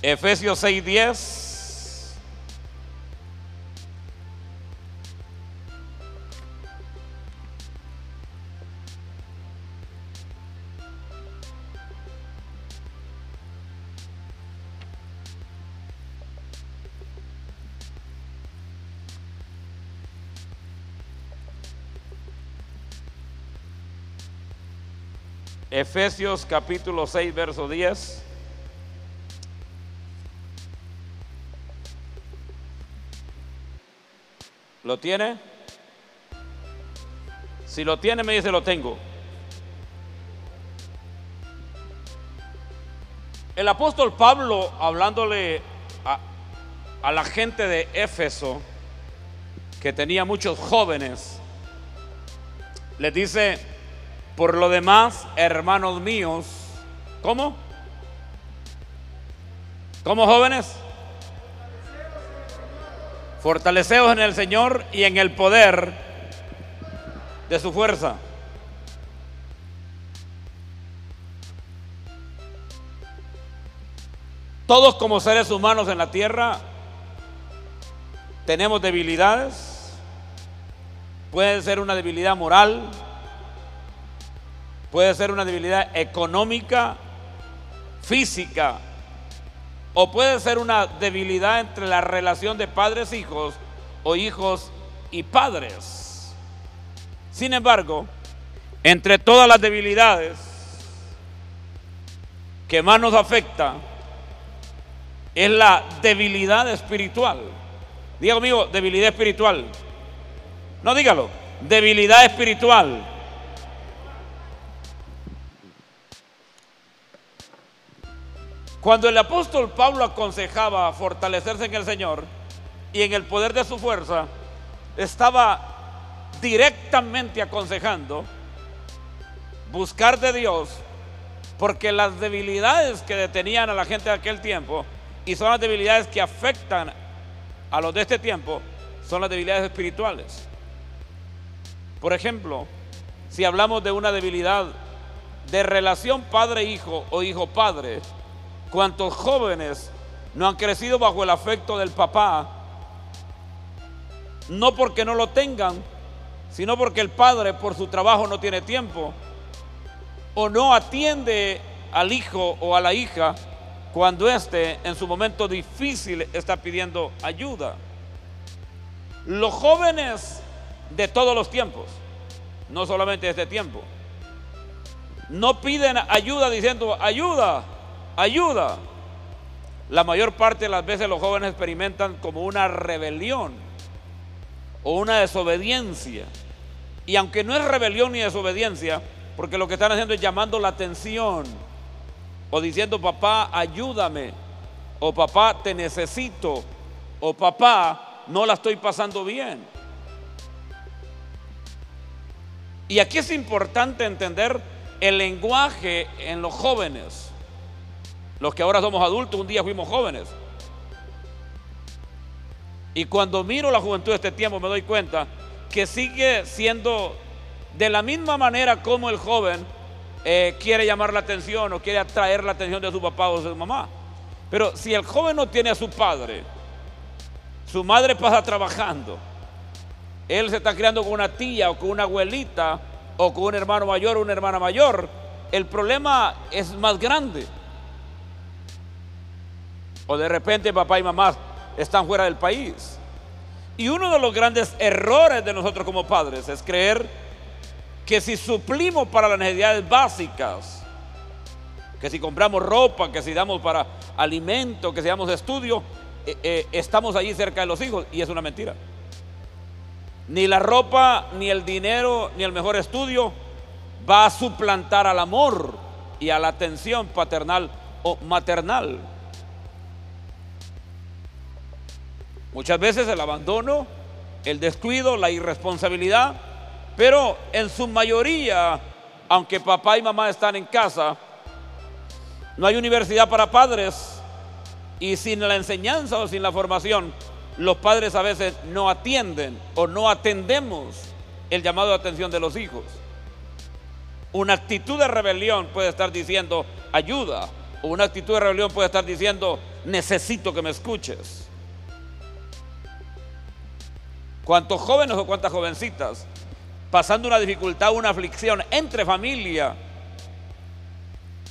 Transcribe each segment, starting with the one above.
Efesios 6:10. Efesios capítulo 6, verso 10. ¿Lo tiene? Si lo tiene, me dice, lo tengo. El apóstol Pablo, hablándole a, la gente de Éfeso, que tenía muchos jóvenes, les dice, por lo demás, hermanos míos, ¿cómo? ¿Cómo jóvenes? Fortaleceos en el Señor y en el poder de su fuerza. Todos como seres humanos en la tierra tenemos debilidades. Puede ser una debilidad moral, puede ser una debilidad económica, física, o puede ser una debilidad entre la relación de padres-hijos o hijos y padres. Sin embargo, entre todas las debilidades que más nos afecta es la debilidad espiritual. Diga conmigo, debilidad espiritual. No dígalo, debilidad espiritual. Cuando el apóstol Pablo aconsejaba fortalecerse en el Señor y en el poder de su fuerza, estaba directamente aconsejando buscar de Dios, porque las debilidades que detenían a la gente de aquel tiempo, y son las debilidades que afectan a los de este tiempo, son las debilidades espirituales. Por ejemplo, si hablamos de una debilidad de relación padre-hijo o hijo-padre, ¿Cuántos jóvenes no han crecido bajo el afecto del papá? No porque no lo tengan, sino porque el padre por su trabajo no tiene tiempo o no atiende al hijo o a la hija cuando éste en su momento difícil está pidiendo ayuda. Los jóvenes de todos los tiempos, no solamente de este tiempo, no piden ayuda diciendo, ayuda, ayuda. La mayor parte de las veces los jóvenes experimentan como una rebelión o una desobediencia. Y aunque no es rebelión ni desobediencia, porque lo que están haciendo es llamando la atención o diciendo, papá, ayúdame, o papá, te necesito, o papá, no la estoy pasando bien. Y aquí es importante entender el lenguaje en los jóvenes. Los que ahora somos adultos, un día fuimos jóvenes. Y cuando miro la juventud de este tiempo me doy cuenta que sigue siendo de la misma manera como el joven eh, quiere llamar la atención o quiere atraer la atención de su papá o de su mamá. Pero si el joven no tiene a su padre, su madre pasa trabajando, él se está criando con una tía o con una abuelita o con un hermano mayor o una hermana mayor, el problema es más grande. O de repente papá y mamá están fuera del país. Y uno de los grandes errores de nosotros como padres es creer que si suplimos para las necesidades básicas, que si compramos ropa, que si damos para alimento, que si damos estudio, eh, eh, estamos allí cerca de los hijos. Y es una mentira. Ni la ropa, ni el dinero, ni el mejor estudio va a suplantar al amor y a la atención paternal o maternal. Muchas veces el abandono, el descuido, la irresponsabilidad, pero en su mayoría, aunque papá y mamá están en casa, no hay universidad para padres y sin la enseñanza o sin la formación, los padres a veces no atienden o no atendemos el llamado de atención de los hijos. Una actitud de rebelión puede estar diciendo ayuda, o una actitud de rebelión puede estar diciendo necesito que me escuches. ¿Cuántos jóvenes o cuántas jovencitas pasando una dificultad, una aflicción entre familia,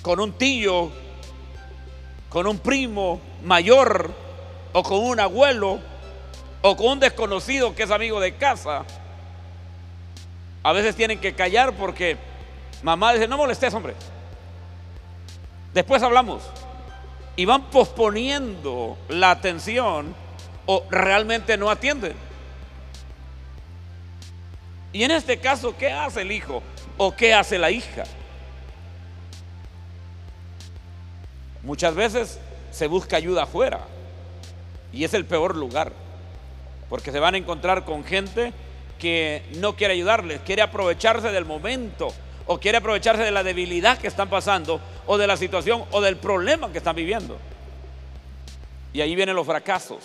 con un tío, con un primo mayor o con un abuelo o con un desconocido que es amigo de casa? A veces tienen que callar porque mamá dice, no molestes, hombre. Después hablamos. Y van posponiendo la atención o realmente no atienden. Y en este caso, ¿qué hace el hijo o qué hace la hija? Muchas veces se busca ayuda afuera y es el peor lugar, porque se van a encontrar con gente que no quiere ayudarles, quiere aprovecharse del momento o quiere aprovecharse de la debilidad que están pasando o de la situación o del problema que están viviendo. Y ahí vienen los fracasos,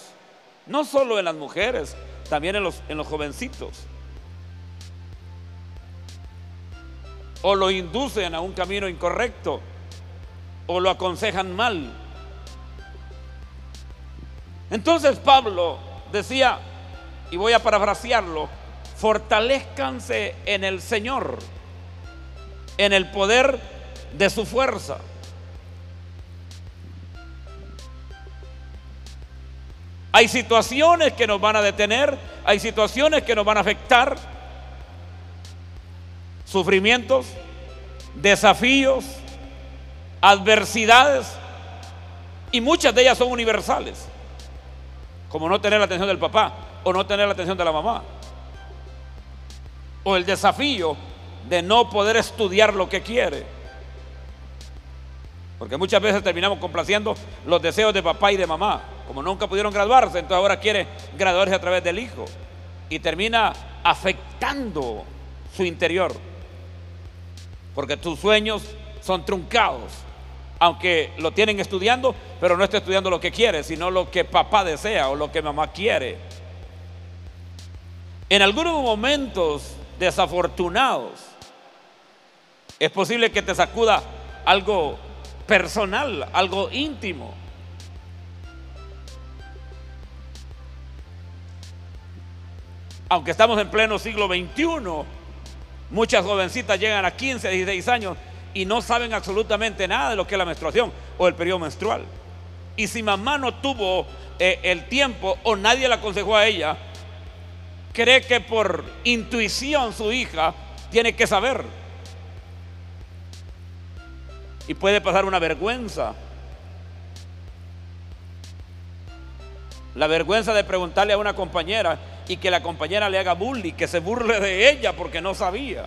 no solo en las mujeres, también en los, en los jovencitos. O lo inducen a un camino incorrecto o lo aconsejan mal. Entonces Pablo decía, y voy a parafrasearlo, fortalezcanse en el Señor, en el poder de su fuerza. Hay situaciones que nos van a detener, hay situaciones que nos van a afectar, sufrimientos, desafíos, adversidades, y muchas de ellas son universales, como no tener la atención del papá o no tener la atención de la mamá, o el desafío de no poder estudiar lo que quiere. Porque muchas veces terminamos complaciendo los deseos de papá y de mamá. Como nunca pudieron graduarse, entonces ahora quiere graduarse a través del hijo. Y termina afectando su interior porque tus sueños son truncados. Aunque lo tienen estudiando, pero no está estudiando lo que quiere, sino lo que papá desea o lo que mamá quiere. En algunos momentos desafortunados, es posible que te sacuda algo personal, algo íntimo. Aunque estamos en pleno siglo XXI, Muchas jovencitas llegan a 15, 16 años y no saben absolutamente nada de lo que es la menstruación o el periodo menstrual. Y si mamá no tuvo eh, el tiempo o nadie la aconsejó a ella, cree que por intuición su hija tiene que saber. Y puede pasar una vergüenza. La vergüenza de preguntarle a una compañera, y que la compañera le haga bullying, que se burle de ella porque no sabía.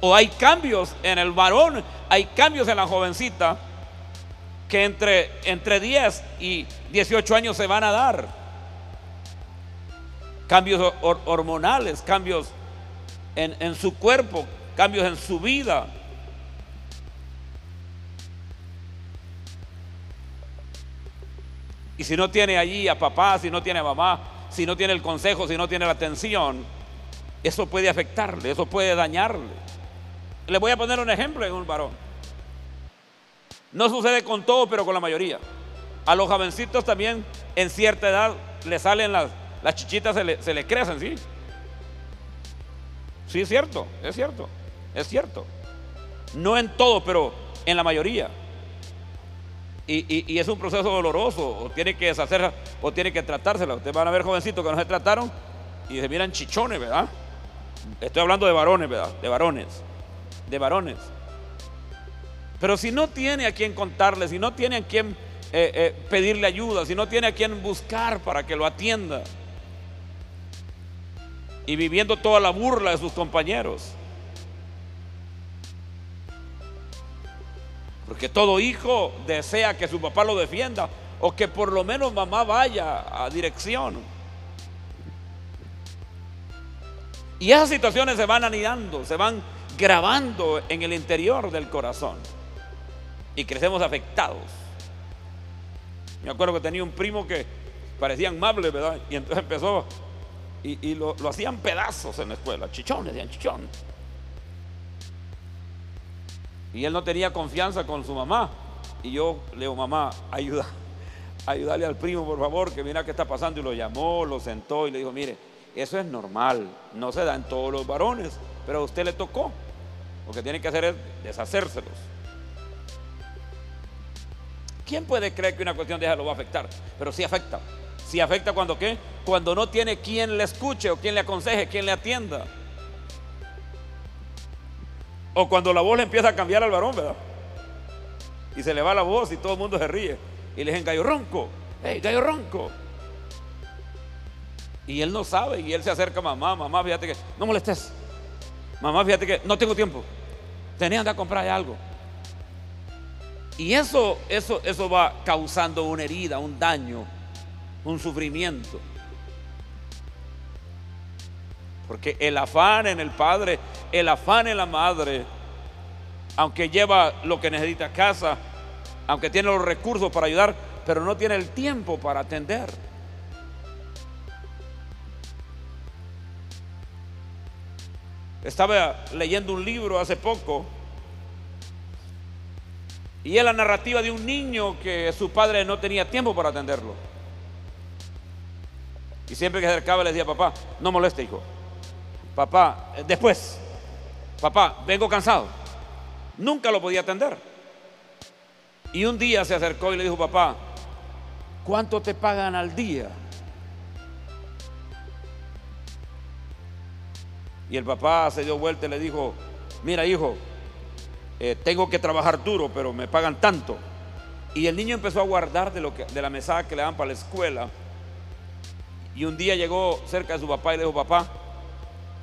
O hay cambios en el varón, hay cambios en la jovencita que entre, entre 10 y 18 años se van a dar. Cambios hormonales, cambios en, en su cuerpo, cambios en su vida. Y si no tiene allí a papá, si no tiene a mamá, si no tiene el consejo, si no tiene la atención, eso puede afectarle, eso puede dañarle. Le voy a poner un ejemplo en un varón. No sucede con todo, pero con la mayoría. A los jovencitos también en cierta edad le salen las, las chichitas, se le, se le crecen, ¿sí? Sí, es cierto, es cierto, es cierto. No en todo, pero en la mayoría. Y, es un proceso doloroso, o tiene que deshacerla, o tiene que tratársela. Ustedes van a ver jovencitos que no se trataron y se miran chichones, ¿verdad? Estoy hablando de varones, ¿verdad? De varones, de varones. Pero si no tiene a quien contarle, si no tiene a quien eh, eh, pedirle ayuda, si no tiene a quien buscar para que lo atienda, y viviendo toda la burla de sus compañeros, Porque todo hijo desea que su papá lo defienda o que por lo menos mamá vaya a dirección. Y esas situaciones se van anidando, se van grabando en el interior del corazón. Y crecemos afectados. Me acuerdo que tenía un primo que parecía amable, ¿verdad? Y entonces empezó y, lo, lo, hacían pedazos en la escuela, chichones, decían chichones. Y él no tenía confianza con su mamá. Y yo le digo, mamá, ayuda, ayúdale al primo, por favor, que mira qué está pasando. Y lo llamó, lo sentó y le dijo, mire, eso es normal, no se da en todos los varones, pero a usted le tocó. Lo que tiene que hacer es deshacérselos. ¿Quién puede creer que una cuestión de esa lo va a afectar? Pero sí afecta. Sí afecta cuando qué? Cuando no tiene quien le escuche o quien le aconseje, quien le atienda. O cuando la voz le empieza a cambiar al varón, ¿verdad? Y se le va la voz y todo el mundo se ríe. Y le dicen, gallo ronco, hey, gallo ronco. Y él no sabe y él se acerca a mamá, mamá, fíjate que, no molestes. Mamá, fíjate que no tengo tiempo. Tenía que comprar algo. Y eso, eso, eso va causando una herida, un daño, un sufrimiento. Porque el afán en el padre, el afán en la madre, aunque lleva lo que necesita a casa, aunque tiene los recursos para ayudar, pero no tiene el tiempo para atender. Estaba leyendo un libro hace poco y es la narrativa de un niño que su padre no tenía tiempo para atenderlo. Y siempre que acercaba le decía, papá, no moleste, hijo. Papá, eh, después, papá, vengo cansado. Nunca lo podía atender. Y un día se acercó y le dijo, papá, ¿cuánto te pagan al día? Y el papá se dio vuelta y le dijo, mira hijo, eh, tengo que trabajar duro, pero me pagan tanto. Y el niño empezó a guardar de, lo de la mesada que le dan para la escuela. Y un día llegó cerca de su papá y le dijo, papá,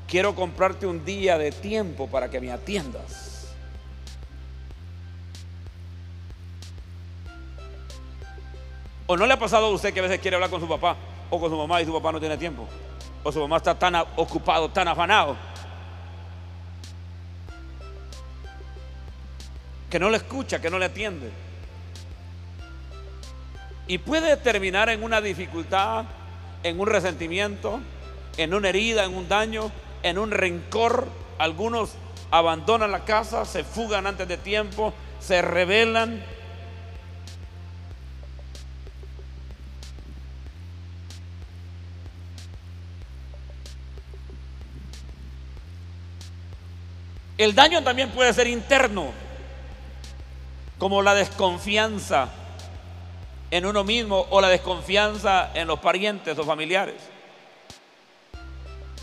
quiero comprarte un día de tiempo para que me atiendas. ¿O no le ha pasado a usted que a veces quiere hablar con su papá o con su mamá y su papá no tiene tiempo? O su mamá está tan ocupado, tan afanado, que no le escucha, que no le atiende. Y puede terminar en una dificultad, en un resentimiento, en una herida, en un daño, en un rencor. Algunos abandonan la casa, se fugan antes de tiempo, se rebelan. El daño también puede ser interno como la desconfianza en uno mismo o la desconfianza en los parientes o familiares,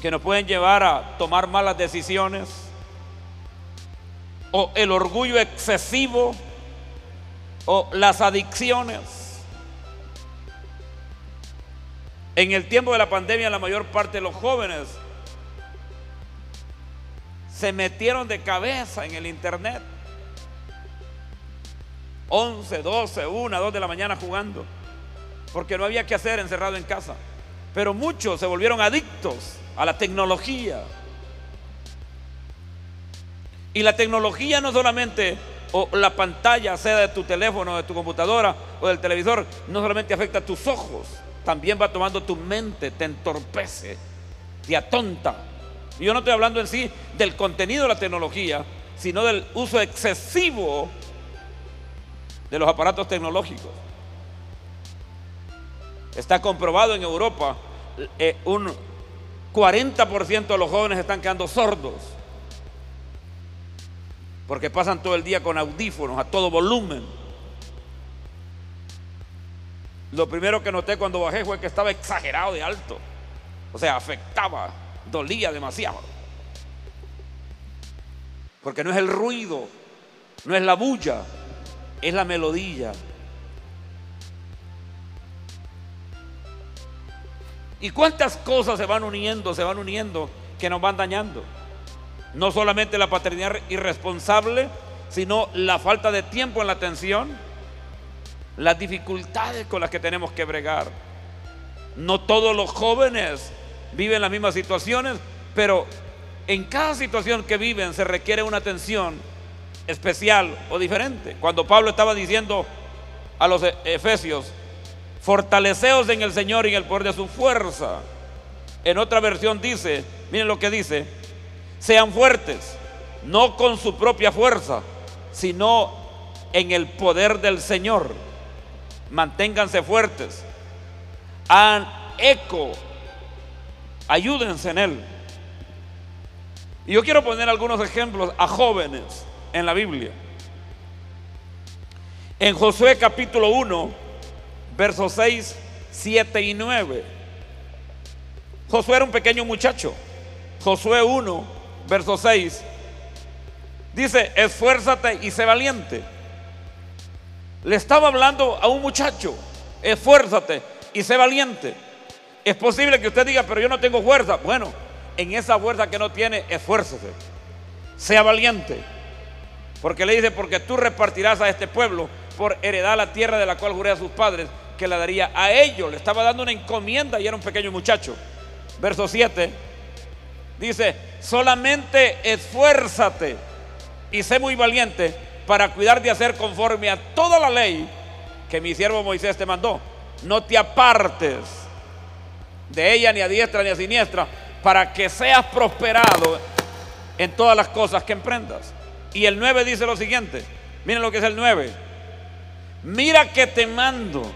que nos pueden llevar a tomar malas decisiones, o el orgullo excesivo, o las adicciones. En el tiempo de la pandemia la mayor parte de los jóvenes se metieron de cabeza en el internet 11, 12, 1, 2 de la mañana jugando, porque no había que hacer encerrado en casa. Pero muchos se volvieron adictos a la tecnología. Y la tecnología no solamente, o la pantalla, sea de tu teléfono, de tu computadora o del televisor, no solamente afecta a tus ojos, también va tomando tu mente, te entorpece, te atonta. Yo no estoy hablando en sí del contenido de la tecnología, sino del uso excesivo de los aparatos tecnológicos. Está comprobado en Europa, eh, un 40% de los jóvenes están quedando sordos. Porque pasan todo el día con audífonos a todo volumen. Lo primero que noté cuando bajé fue que estaba exagerado de alto. O sea, afectaba, dolía demasiado. Porque no es el ruido, no es la bulla, es la melodía. ¿Y cuántas cosas se van uniendo, se van uniendo, que nos van dañando? No solamente la paternidad irresponsable, sino la falta de tiempo en la atención, las dificultades con las que tenemos que bregar. No todos los jóvenes viven las mismas situaciones, pero en cada situación que viven se requiere una atención especial o diferente. Cuando Pablo estaba diciendo a los e- efesios, fortaleceos en el Señor y en el poder de su fuerza. En otra versión dice, miren lo que dice, sean fuertes, no con su propia fuerza, sino en el poder del Señor. Manténganse fuertes. Hagan eco. Ayúdense en Él. Y yo quiero poner algunos ejemplos a jóvenes en la Biblia. En Josué capítulo 1, versos 6, 7 y 9. Josué era un pequeño muchacho. Josué 1, verso 6. Dice, esfuérzate y sé valiente. Le estaba hablando a un muchacho, esfuérzate y sé valiente. Es posible que usted diga, pero yo no tengo fuerza. Bueno, en esa fuerza que no tiene, esfuérzate. Sea valiente. Porque le dice, porque tú repartirás a este pueblo por heredar la tierra de la cual juré a sus padres que la daría a ellos. Le estaba dando una encomienda y era un pequeño muchacho. Verso 7 dice, solamente esfuérzate y sé muy valiente para cuidar de hacer conforme a toda la ley que mi siervo Moisés te mandó. No te apartes de ella ni a diestra ni a siniestra para que seas prosperado en todas las cosas que emprendas. Y el 9 dice lo siguiente, miren lo que es el 9. Mira que te mando.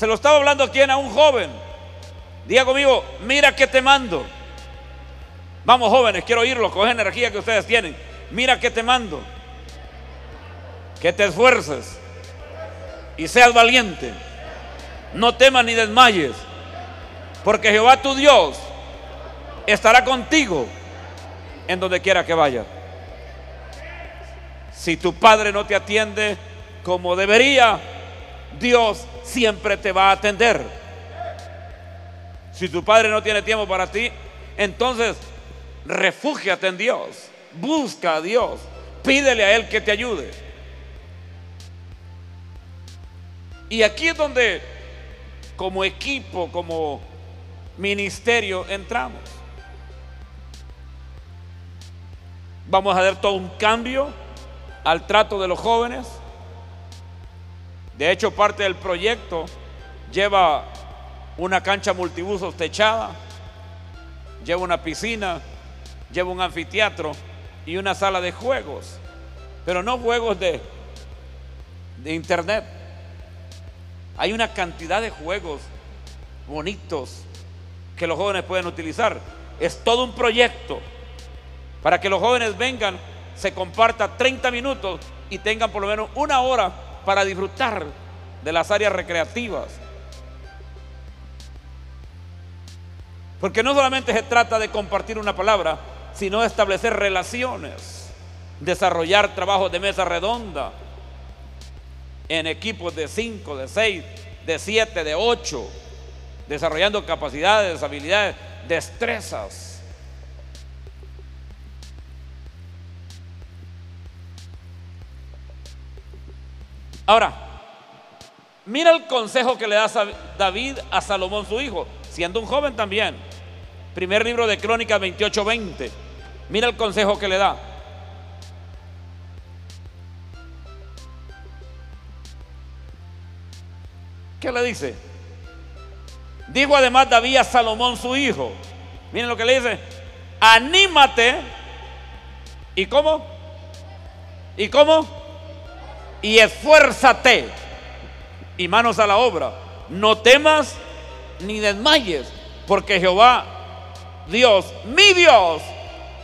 Se lo estaba hablando aquí a un joven. Diga conmigo, mira que te mando. Vamos jóvenes, quiero oírlo, coge energía que ustedes tienen. Mira que te mando. Que te esfuerces y seas valiente. No temas ni desmayes, porque Jehová tu Dios estará contigo en donde quiera que vayas. Si tu padre no te atiende como debería, Dios siempre te va a atender. Si tu padre no tiene tiempo para ti, entonces refúgiate en Dios, busca a Dios, pídele a Él que te ayude. Y aquí es donde como equipo, como ministerio entramos. Vamos a dar todo un cambio al trato de los jóvenes. De hecho, parte del proyecto lleva una cancha multibusos techada, lleva una piscina, lleva un anfiteatro y una sala de juegos, pero no juegos de, de internet. Hay una cantidad de juegos bonitos que los jóvenes pueden utilizar. Es todo un proyecto para que los jóvenes vengan, se comparta 30 minutos y tengan por lo menos una hora para disfrutar de las áreas recreativas. Porque no solamente se trata de compartir una palabra, sino de establecer relaciones, desarrollar trabajos de mesa redonda en equipos de 5, de 6, de 7, de 8, desarrollando capacidades, habilidades, destrezas. Ahora, mira el consejo que le da David a Salomón su hijo, siendo un joven también. Primer libro de Crónicas 28:20. Mira el consejo que le da. ¿Qué le dice? Dijo además David a Salomón su hijo. Miren lo que le dice. Anímate. ¿Y cómo? ¿Y cómo? Y esfuérzate. Y manos a la obra. No temas ni desmayes. Porque Jehová Dios, mi Dios,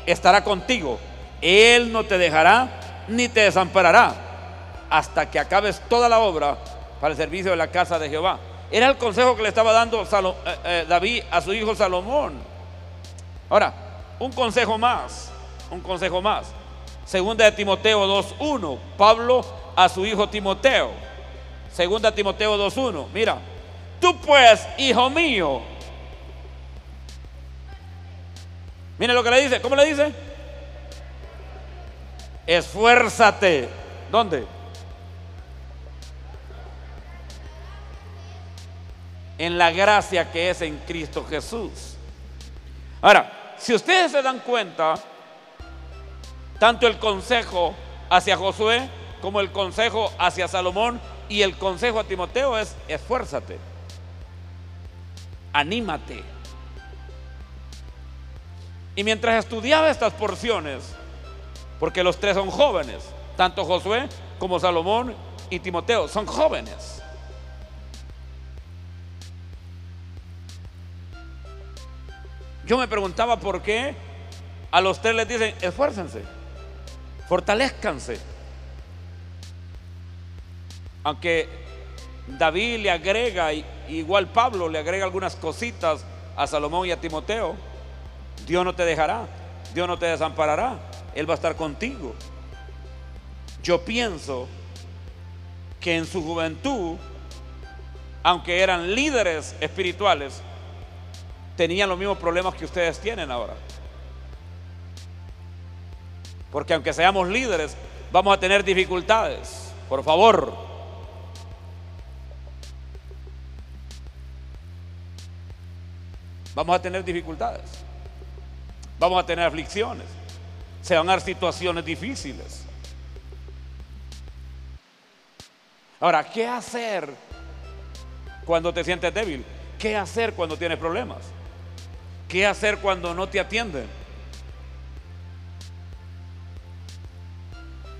estará contigo. Él no te dejará ni te desamparará hasta que acabes toda la obra para el servicio de la casa de Jehová. Era el consejo que le estaba dando eh, eh, David a su hijo Salomón. Ahora, un consejo más, un consejo más. Segunda de Timoteo 2.1, Pablo a su hijo Timoteo. Segunda Timoteo 2.1, mira, tú pues, hijo mío, Mire lo que le dice. ¿Cómo le dice? Esfuérzate. ¿Dónde? En la gracia que es en Cristo Jesús. Ahora, si ustedes se dan cuenta, tanto el consejo hacia Josué como el consejo hacia Salomón y el consejo a Timoteo es esfuérzate, anímate. Y mientras estudiaba estas porciones, Porque los tres son jóvenes, tanto Josué como Salomón y Timoteo, son jóvenes. Yo me preguntaba por qué a los tres les dicen, esfuércense, fortalezcanse. Aunque David le agrega, igual Pablo le agrega algunas cositas a Salomón y a Timoteo, Dios no te dejará, Dios no te desamparará, Él va a estar contigo. Yo pienso que en su juventud, aunque eran líderes espirituales, tenían los mismos problemas que ustedes tienen ahora. Porque aunque seamos líderes, vamos a tener dificultades. Por favor. Vamos a tener dificultades. Vamos a tener aflicciones. Se van a dar situaciones difíciles. Ahora, ¿qué hacer cuando te sientes débil? ¿Qué hacer cuando tienes problemas? ¿Qué hacer cuando no te atienden?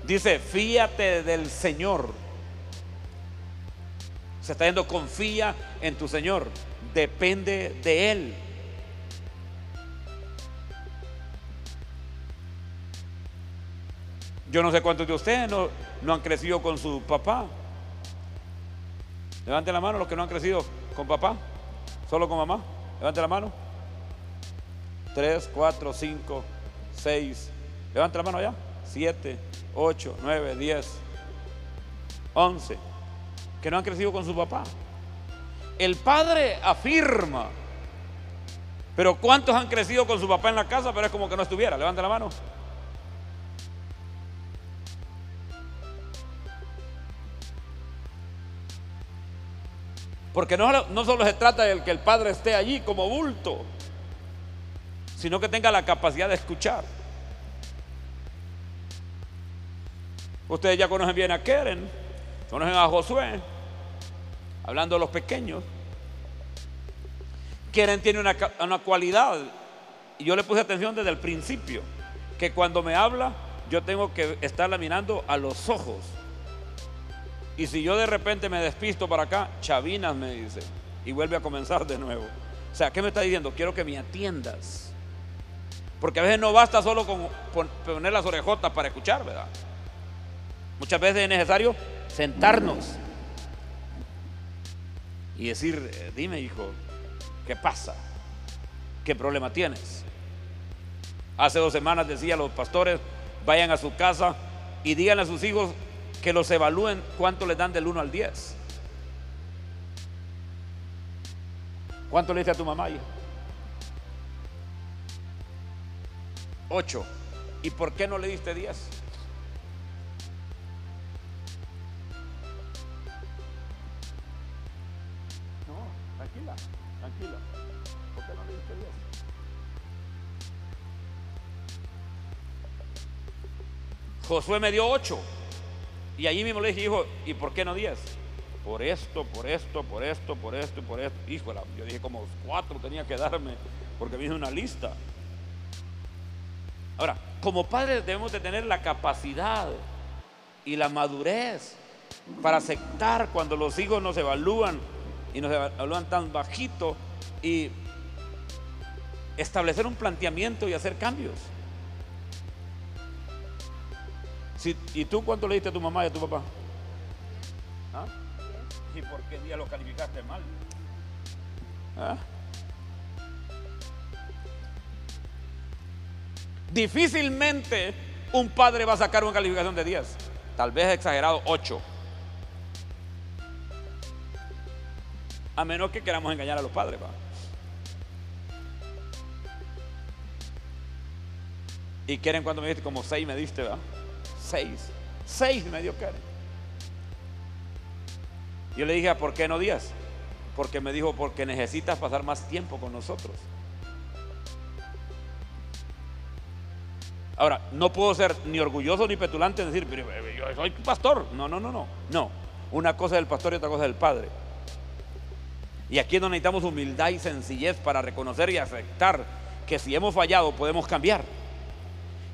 Dice, fíate del Señor. Se está diciendo, confía en tu Señor. Depende de Él. Yo no sé cuántos de ustedes no, no han crecido con su papá. Levante la mano los que no han crecido con papá, solo con mamá. Levante la mano. Tres, cuatro, cinco, seis. Levante la mano allá. Siete, 8, 9, 10, 11, que no han crecido con su papá. El padre afirma, pero ¿cuántos han crecido con su papá en la casa? Pero es como que no estuviera. Levanta la mano. Porque no, solo se trata de que el padre esté allí como bulto, sino que tenga la capacidad de escuchar. Ustedes ya conocen bien a Keren, conocen a Josué, hablando de los pequeños. Keren tiene una, una cualidad, y yo le puse atención desde el principio, que cuando me habla, yo tengo que estarla mirando a los ojos. Y si yo de repente me despisto para acá, chavinas me dice, y vuelve a comenzar de nuevo. O sea, ¿qué me está diciendo? Quiero que me atiendas. Porque a veces no basta solo con poner las orejotas para escuchar, ¿verdad? Muchas veces es necesario sentarnos y decir, eh, dime hijo, ¿qué pasa? ¿Qué problema tienes? Hace dos semanas decía a los pastores, vayan a su casa y digan a sus hijos que los evalúen cuánto les dan del 1 al 10. ¿Cuánto le diste a tu mamá? 8. ¿Y por qué no le diste 10? Josué me dio ocho. Y allí mismo le dije, hijo, ¿y por qué no diez? Por esto, por esto, por esto, por esto por esto. Híjole, yo dije como cuatro tenía que darme porque viene una lista. Ahora, como padres debemos de tener la capacidad y la madurez para aceptar cuando los hijos nos evalúan y nos evalúan tan bajito y establecer un planteamiento y hacer cambios. ¿Y tú cuánto le diste a tu mamá y a tu papá? ¿Ah? ¿Y por qué día lo calificaste mal? ¿Ah? Difícilmente un padre va a sacar una calificación de 10. Tal vez exagerado 8. A menos que queramos engañar a los padres. ¿va? Y quieren cuando me diste como 6 me diste, ¿va? Seis. Seis me dio. Yo le dije, ¿por qué no días? Porque me dijo, porque necesitas pasar más tiempo con nosotros. Ahora, no puedo ser ni orgulloso ni petulante en decir, pero yo soy pastor. No, no, no, no. No. Una cosa es el pastor y otra cosa es el padre. Y aquí no necesitamos humildad y sencillez para reconocer y aceptar que si hemos fallado podemos cambiar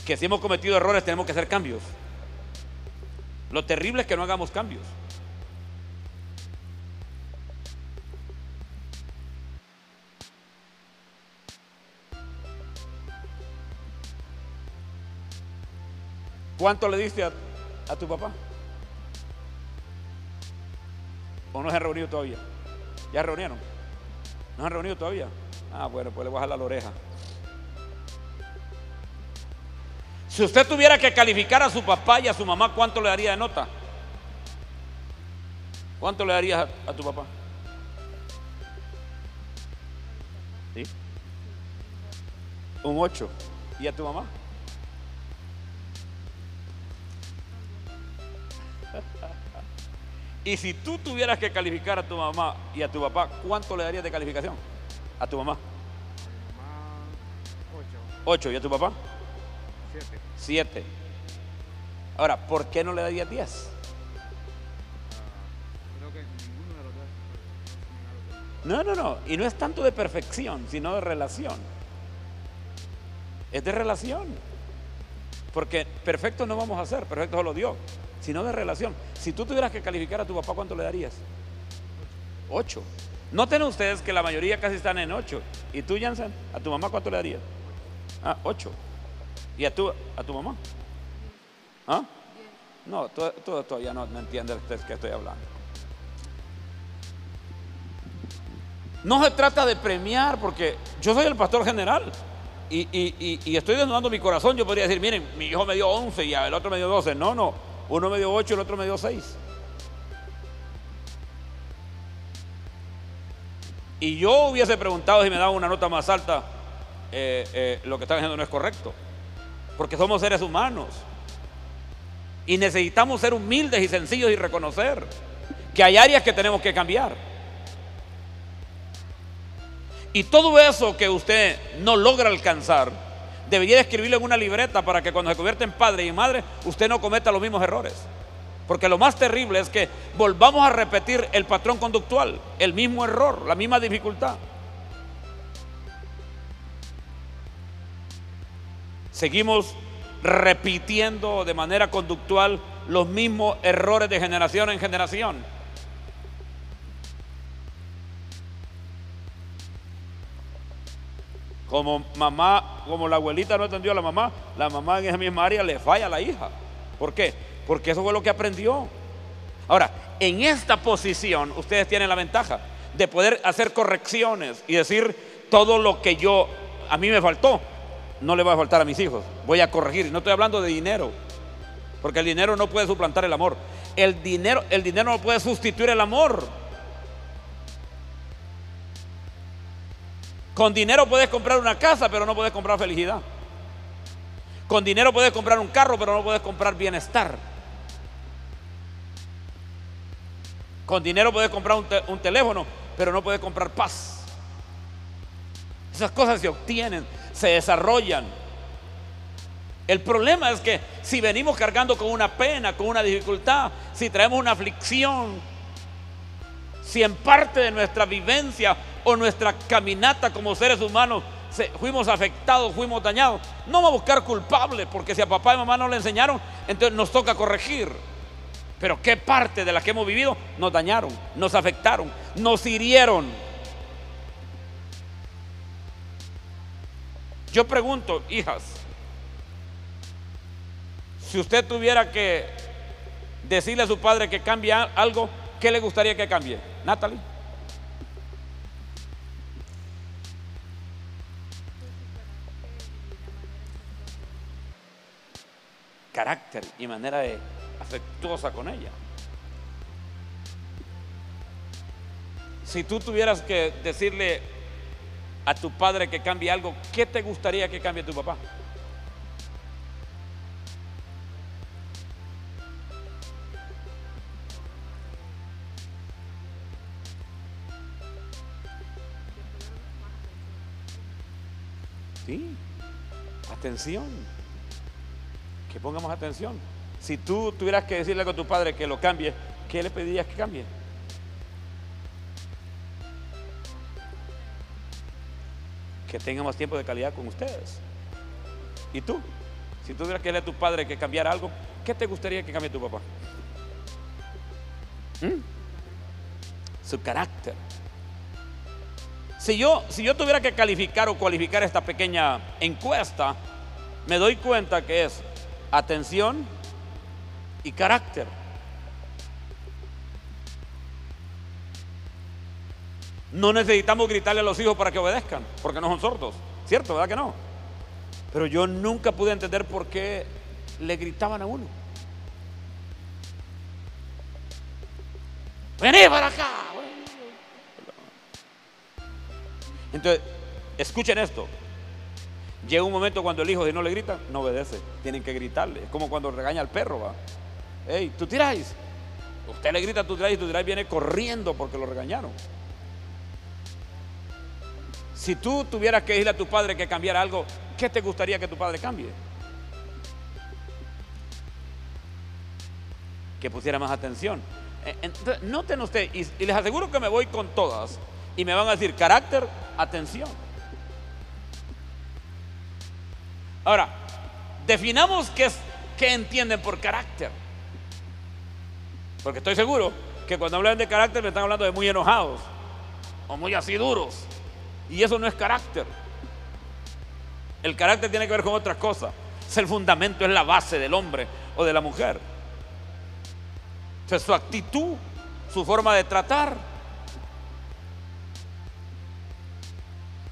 que si hemos cometido errores tenemos que hacer cambios. Lo terrible es que no hagamos cambios. ¿Cuánto le diste a, tu papá? ¿O no se han reunido todavía? ¿Ya reunieron? ¿No se han reunido todavía? Ah, bueno, pues le voy a jalar la oreja. Si usted tuviera que calificar a su papá y a su mamá, ¿cuánto le daría de nota? ¿Cuánto le darías a, a tu papá? ¿Sí? Un 8. ¿Y a tu mamá? Y si tú tuvieras que calificar a tu mamá y a tu papá, ¿cuánto le darías de calificación? A tu mamá. Mamá, 8, 8. ¿Y a tu papá? 7. 7. Ahora, ¿por qué no le darías 10? creo que ninguno de los dos. no son No, no, no. Y no es tanto de perfección, sino de relación. Es de relación. Porque perfecto no vamos a ser, perfecto solo Dios, sino de relación. Si tú tuvieras que calificar a tu papá, ¿cuánto le darías? 8. Noten ustedes que la mayoría casi están en 8. ¿Y tú, Jansen? ¿A tu mamá cuánto le darías? Ah, 8. ¿Y a tu, a tu mamá? ¿Ah? No, tú, tú todavía no, entiendes de qué estoy hablando. No se trata de premiar, porque yo soy el pastor general y estoy desnudando mi corazón. Yo podría decir, miren, mi hijo me dio 11 y el otro me dio 12. No, no, uno me dio 8 y el otro me dio 6. Y yo hubiese preguntado si me daban una nota más alta, eh, eh, lo que están haciendo no es correcto, porque somos seres humanos y necesitamos ser humildes y sencillos y reconocer que hay áreas que tenemos que cambiar. Y todo eso que usted no logra alcanzar, debería escribirlo en una libreta para que cuando se convierta en padre y madre, usted no cometa los mismos errores. Porque lo más terrible es que volvamos a repetir el patrón conductual, el mismo error, la misma dificultad. Seguimos repitiendo de manera conductual los mismos errores de generación en generación. Como mamá, como la abuelita no atendió a la mamá, la mamá en esa misma área le falla a la hija. ¿Por qué? Porque eso fue lo que aprendió. Ahora, en esta posición ustedes tienen la ventaja de poder hacer correcciones y decir todo lo que yo, a mí me faltó, no le va a faltar a mis hijos. Voy a corregir. No estoy hablando de dinero, porque el dinero no puede suplantar el amor. El dinero, el dinero no puede sustituir el amor. Con dinero puedes comprar una casa, pero no puedes comprar felicidad. Con dinero puedes comprar un carro, pero no puedes comprar bienestar. Con dinero puedes comprar un, un teléfono, pero no puedes comprar paz. Esas cosas se obtienen, se desarrollan. El problema es que si venimos cargando con una pena, con una dificultad, si traemos una aflicción, si en parte de nuestra vivencia o nuestra caminata como seres humanos fuimos afectados, fuimos dañados, no vamos a buscar culpables, porque si a papá y mamá no le enseñaron, entonces nos toca corregir. Pero qué parte de la que hemos vivido nos dañaron, nos afectaron, nos hirieron. Yo pregunto, hijas, si usted tuviera que decirle a su padre que cambie algo, ¿qué le gustaría que cambie? Natalie. Carácter y manera de afectuosa con ella. Si tú tuvieras que decirle a tu padre que cambie algo, ¿qué te gustaría que cambie tu papá? Sí, atención. Que pongamos atención. Si tú tuvieras que decirle a tu padre que lo cambie, ¿qué le pedirías que cambie? Que tenga más tiempo de calidad con ustedes. ¿Y tú? Si tuvieras que decirle a tu padre que cambiara algo, ¿qué te gustaría que cambie tu papá? ¿Mm? Su carácter. Si yo, si yo tuviera que calificar o cualificar esta pequeña encuesta, me doy cuenta que es atención y carácter. No necesitamos gritarle a los hijos para que obedezcan, porque no son sordos, ¿cierto? ¿Verdad que no? Pero yo nunca pude entender por qué le gritaban a uno. Vení para acá. Entonces, escuchen esto. Llega un momento cuando el hijo, si no le grita, no obedece. Tienen que gritarle. Es como cuando regaña al perro, va. Hey, tú tiráis. Usted le grita, tú tiráis tú tiráis viene corriendo porque lo regañaron. Si tú tuvieras que decirle a tu padre que cambiara algo, ¿qué te gustaría que tu padre cambie? Que pusiera más atención. Eh, entonces, noten ustedes, y, y les aseguro que me voy con todas, y me van a decir carácter, atención. Ahora, definamos qué, es, qué entienden por carácter. Porque estoy seguro que cuando hablan de carácter me están hablando de muy enojados o muy así duros. Y eso no es carácter. El carácter tiene que ver con otras cosas. Es el fundamento, es la base del hombre o de la mujer. Es su actitud, su forma de tratar.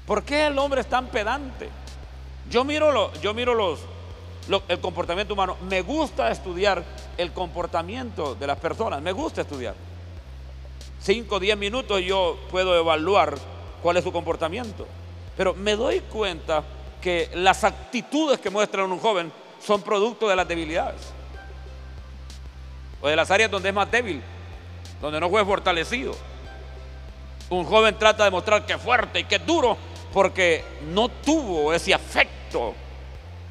¿Por qué el hombre es tan pedante? Yo miro, lo, yo miro los, lo- el comportamiento humano. Me gusta estudiar el comportamiento de las personas. Me gusta estudiar. 5 o 10 minutos yo puedo evaluar cuál es su comportamiento. Pero me doy cuenta que las actitudes que muestran un joven son producto de las debilidades. O de las áreas donde es más débil, donde no fue fortalecido. Un joven trata de mostrar que es fuerte y que es duro porque no tuvo ese afecto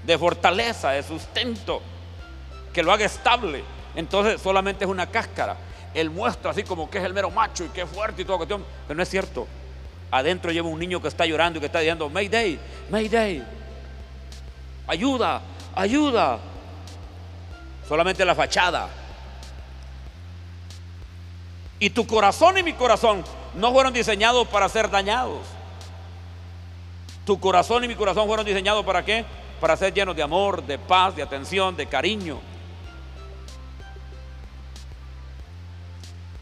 de fortaleza, de sustento, que lo haga estable. Entonces solamente es una cáscara. Él muestra así como que es el mero macho y que es fuerte y toda cuestión, pero no es cierto. Adentro lleva un niño que está llorando y que está diciendo, Mayday, Mayday, ayuda, ayuda. Solamente la fachada. Y tu corazón y mi corazón no fueron diseñados para ser dañados. Tu corazón y mi corazón fueron diseñados para qué? Para ser llenos de amor, de paz, de atención, de cariño.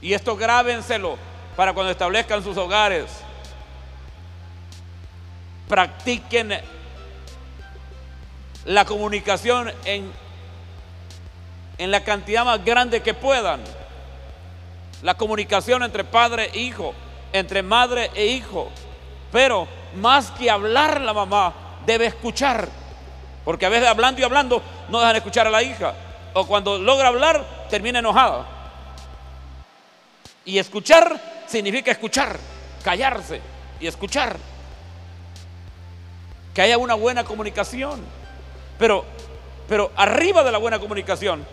Y esto grábenselo para cuando establezcan sus hogares. Practiquen la comunicación en, en la cantidad más grande que puedan. La comunicación entre padre e hijo, entre madre e hijo. Pero más que hablar la mamá, debe escuchar. Porque a veces hablando y hablando no dejan escuchar a la hija. O cuando logra hablar, termina enojada. Y escuchar significa escuchar, callarse y escuchar. Que haya una buena comunicación. Pero, pero arriba de la buena comunicación,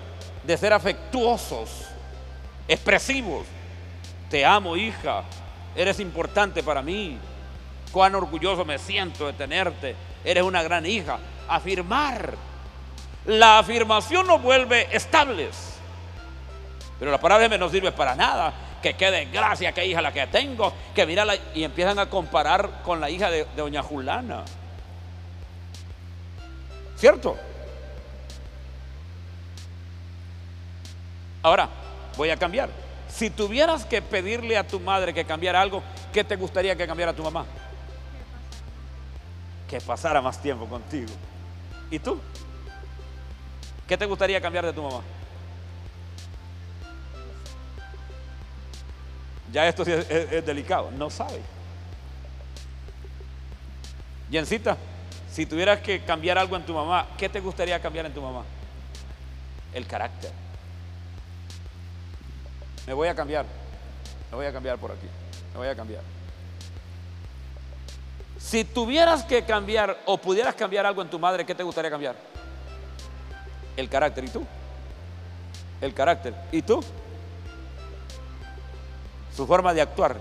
de ser afectuosos, expresivos. Te amo, hija. Eres importante para mí. Cuán orgulloso me siento de tenerte. Eres una gran hija. Afirmar. La afirmación nos vuelve estables. Pero la palabra no sirve para nada. Que qué desgracia, qué hija la que tengo. Que mira y empiezan a comparar con la hija de, de doña Julana. ¿Cierto? Ahora, voy a cambiar. Si tuvieras que pedirle a tu madre que cambiara algo, ¿qué te gustaría que cambiara tu mamá? Que pasara más tiempo contigo. ¿Y tú? ¿Qué te gustaría cambiar de tu mamá? Ya esto es delicado, no sabe. Yencita, si tuvieras que cambiar algo en tu mamá, ¿qué te gustaría cambiar en tu mamá? El carácter. Me voy a cambiar. Me voy a cambiar por aquí. Me voy a cambiar. Si tuvieras que cambiar o pudieras cambiar algo en tu madre, ¿qué te gustaría cambiar? El carácter. ¿Y tú? El carácter. ¿Y tú? Su forma de actuar.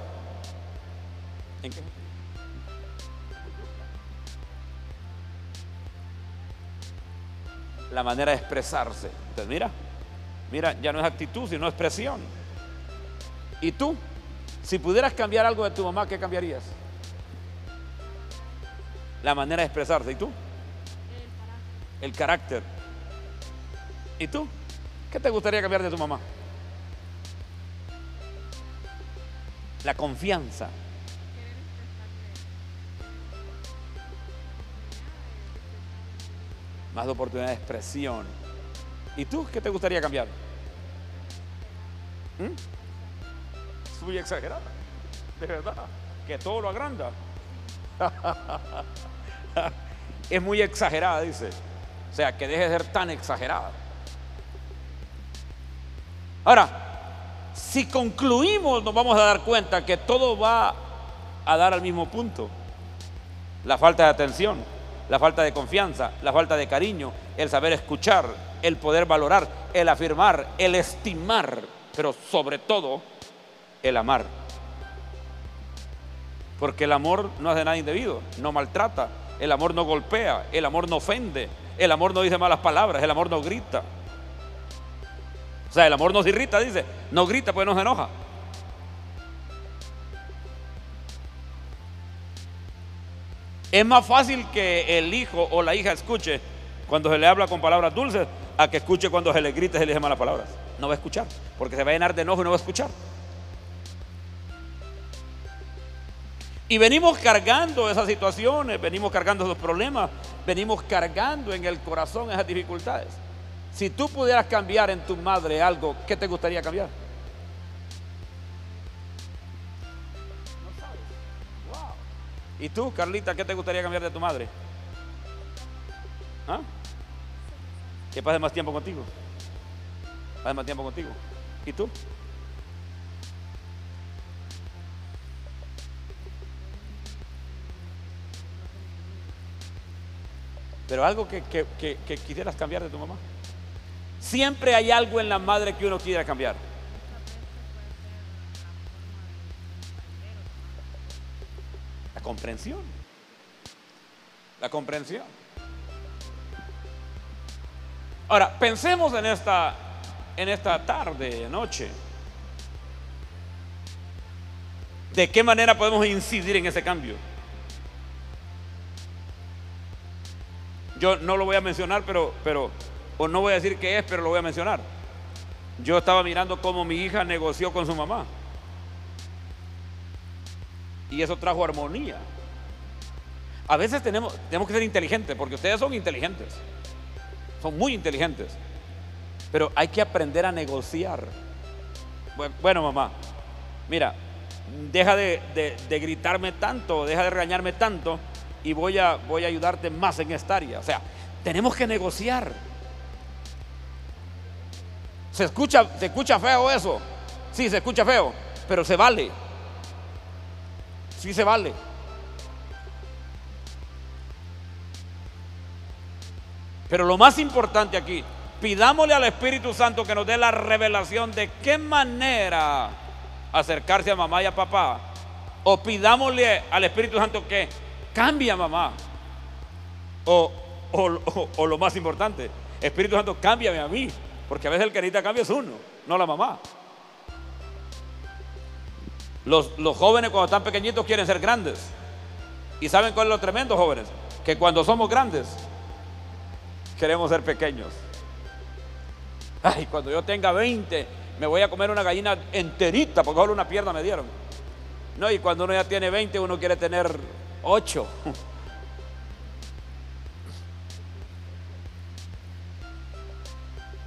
¿En qué? La manera de expresarse. Entonces, mira, mira, ya no es actitud, sino expresión. ¿Y tú? Si pudieras cambiar algo de tu mamá, ¿qué cambiarías? La manera de expresarse. ¿Y tú? El carácter. ¿Y tú? ¿Qué te gustaría cambiar de tu mamá? La confianza. Más de oportunidad de expresión. ¿Y tú qué te gustaría cambiar? ¿Mm? Es muy exagerada. De verdad. Que todo lo agranda. es muy exagerada, dice. O sea, que deje de ser tan exagerada. Ahora, si concluimos, nos vamos a dar cuenta que todo va a dar al mismo punto. La falta de atención, la falta de confianza, la falta de cariño, el saber escuchar, el poder valorar, el afirmar, el estimar, pero sobre todo el amar. Porque el amor no hace nada indebido, no maltrata, el amor no golpea, el amor no ofende, el amor no dice malas palabras, el amor no grita. O sea, el amor nos irrita, dice, no grita pues nos enoja. Es más fácil que el hijo o la hija escuche cuando se le habla con palabras dulces a que escuche cuando se le grita y se le dice malas palabras. No va a escuchar, porque se va a llenar de enojo y no va a escuchar. Y venimos cargando esas situaciones, venimos cargando esos problemas, venimos cargando en el corazón esas dificultades. Si tú pudieras cambiar en tu madre algo, ¿qué te gustaría cambiar? No sabes. Wow. ¿Y tú, Carlita, qué te gustaría cambiar de tu madre? ¿Ah? Que pase más tiempo contigo. Pase más tiempo contigo. ¿Y tú? Pero algo que, quisieras cambiar de tu mamá. Siempre hay algo en la madre que uno quiera cambiar. Comprensión. La comprensión. Ahora, pensemos en esta, en esta tarde, noche. ¿De qué manera podemos incidir en ese cambio? Yo no lo voy a mencionar, pero, pero, o no voy a decir qué es, pero lo voy a mencionar. Yo estaba mirando cómo mi hija negoció con su mamá. Y eso trajo armonía. A veces tenemos, tenemos que ser inteligentes, porque ustedes son inteligentes. Son muy inteligentes. Pero hay que aprender a negociar. Bueno, mamá, mira, deja de, gritarme tanto, deja de regañarme tanto y voy a, voy a ayudarte más en esta área. O sea, tenemos que negociar. ¿Se escucha, ¿Se escucha feo eso? Sí, se escucha feo, pero se vale. Sí se vale. Pero lo más importante aquí, pidámosle al Espíritu Santo que nos dé la revelación de qué manera acercarse a mamá y a papá. O pidámosle al Espíritu Santo que cambia mamá. O, o, lo más importante, Espíritu Santo, cámbiame a mí. Porque a veces el que necesita cambio es uno, no la mamá. Los, los jóvenes cuando están pequeñitos quieren ser grandes. ¿Y saben cuál es lo tremendo, jóvenes? Que cuando somos grandes, queremos ser pequeños. Ay, cuando yo tenga 20, me voy a comer una gallina enterita, porque solo una pierna me dieron. No, y cuando uno ya tiene 20, uno quiere tener Ocho.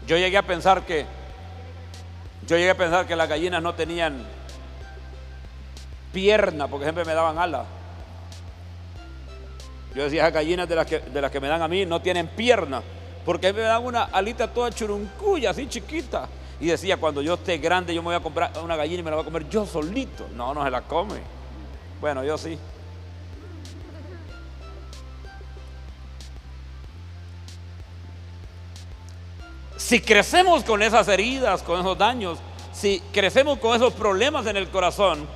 Yo llegué a pensar que yo llegué a pensar que las gallinas no tenían pierna porque siempre me daban alas. Yo decía, esas gallinas de las, que, de las que me dan a mí no tienen pierna porque me dan una alita toda churuncuya, así chiquita. Y decía, cuando yo esté grande yo me voy a comprar una gallina y me la voy a comer yo solito. No, no se la come. Bueno, yo sí. Si crecemos con esas heridas, con esos daños, si crecemos con esos problemas en el corazón,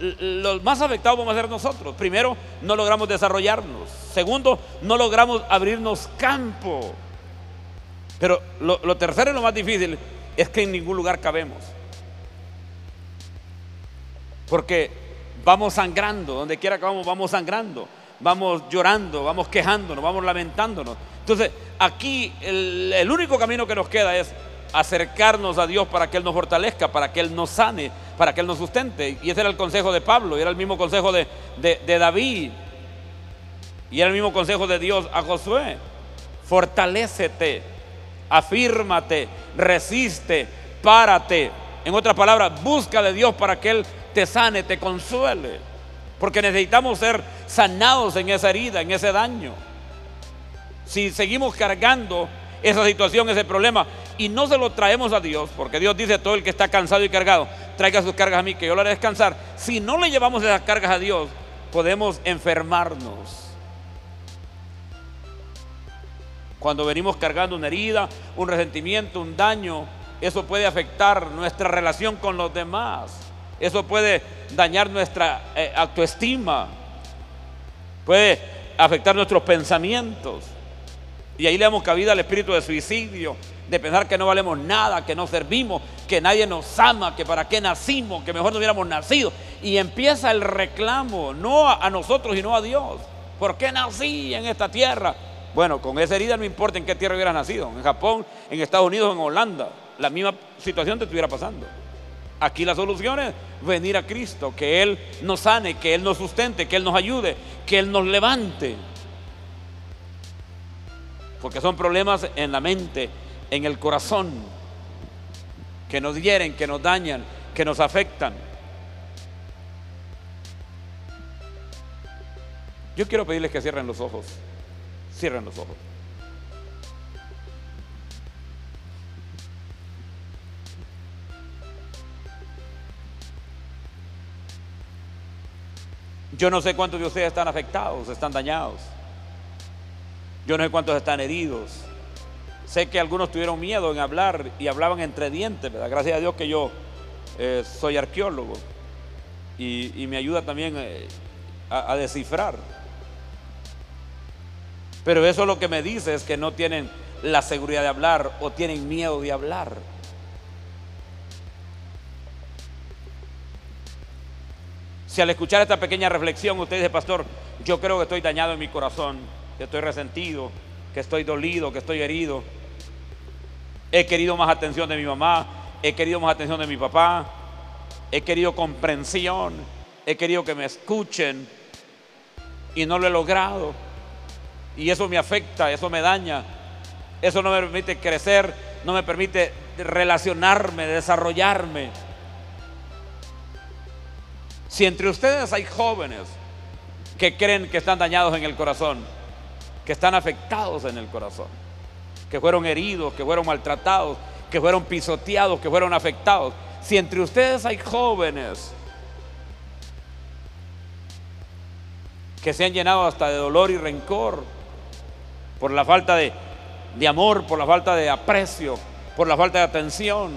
los más afectados vamos a ser nosotros. Primero, no logramos desarrollarnos. Segundo, no logramos abrirnos campo. Pero lo, tercero y lo más difícil es que en ningún lugar cabemos. Porque vamos sangrando, donde quiera que vamos, vamos sangrando, vamos llorando, vamos quejándonos, vamos lamentándonos. Entonces, aquí el único camino que nos queda es acercarnos a Dios para que Él nos fortalezca, para que Él nos sane, para que Él nos sustente. Y ese era el consejo de Pablo, y era el mismo consejo de, de- David, y era el mismo consejo de Dios a Josué. Fortalécete, afírmate, resiste, párate. En otras palabras, busca de Dios para que Él te sane, te consuele. Porque necesitamos ser sanados en esa herida, en ese daño. Si seguimos cargando esa situación, ese problema, y no se lo traemos a Dios, porque Dios dice todo el que está cansado y cargado, traiga sus cargas a mí, que yo lo haré descansar. Si no le llevamos esas cargas a Dios, podemos enfermarnos. Cuando venimos cargando una herida, un resentimiento, un daño, eso puede afectar nuestra relación con los demás. Eso puede dañar nuestra eh, autoestima. Puede afectar nuestros pensamientos. Y ahí le damos cabida al espíritu de suicidio, de pensar que no valemos nada, que no servimos, que nadie nos ama, que para qué nacimos, que mejor no hubiéramos nacido. Y empieza el reclamo, no a, nosotros y no a Dios. ¿Por qué nací en esta tierra? Bueno, con esa herida no importa en qué tierra hubieras nacido, en Japón, en Estados Unidos, en Holanda, la misma situación te estuviera pasando. Aquí la solución es venir a Cristo, que Él nos sane, que Él nos sustente, que Él nos ayude, que Él nos levante. Porque son problemas en la mente, en el corazón, que nos hieren, que nos dañan, que nos afectan. Yo quiero pedirles que cierren los ojos. Cierren los ojos. Yo no sé cuántos de ustedes están afectados, están dañados. Yo no sé cuántos están heridos. Sé que algunos tuvieron miedo en hablar y hablaban entre dientes, ¿verdad? Gracias a Dios que yo eh, soy arqueólogo y, me ayuda también eh, a, a descifrar. Pero eso lo que me dice es que no tienen la seguridad de hablar o tienen miedo de hablar. Si al escuchar esta pequeña reflexión usted dice, pastor, yo creo que estoy dañado en mi corazón, que estoy resentido, que estoy dolido, que estoy herido, he querido más atención de mi mamá, he querido más atención de mi papá, he querido comprensión, he querido que me escuchen y no lo he logrado. Y eso me afecta, eso me daña, eso no me permite crecer, no me permite relacionarme, desarrollarme. Si entre ustedes hay jóvenes que creen que están dañados en el corazón, que están afectados en el corazón, que fueron heridos, que fueron maltratados, que fueron pisoteados, que fueron afectados, si entre ustedes hay jóvenes que se han llenado hasta de dolor y rencor por la falta de, amor, por la falta de aprecio, por la falta de atención,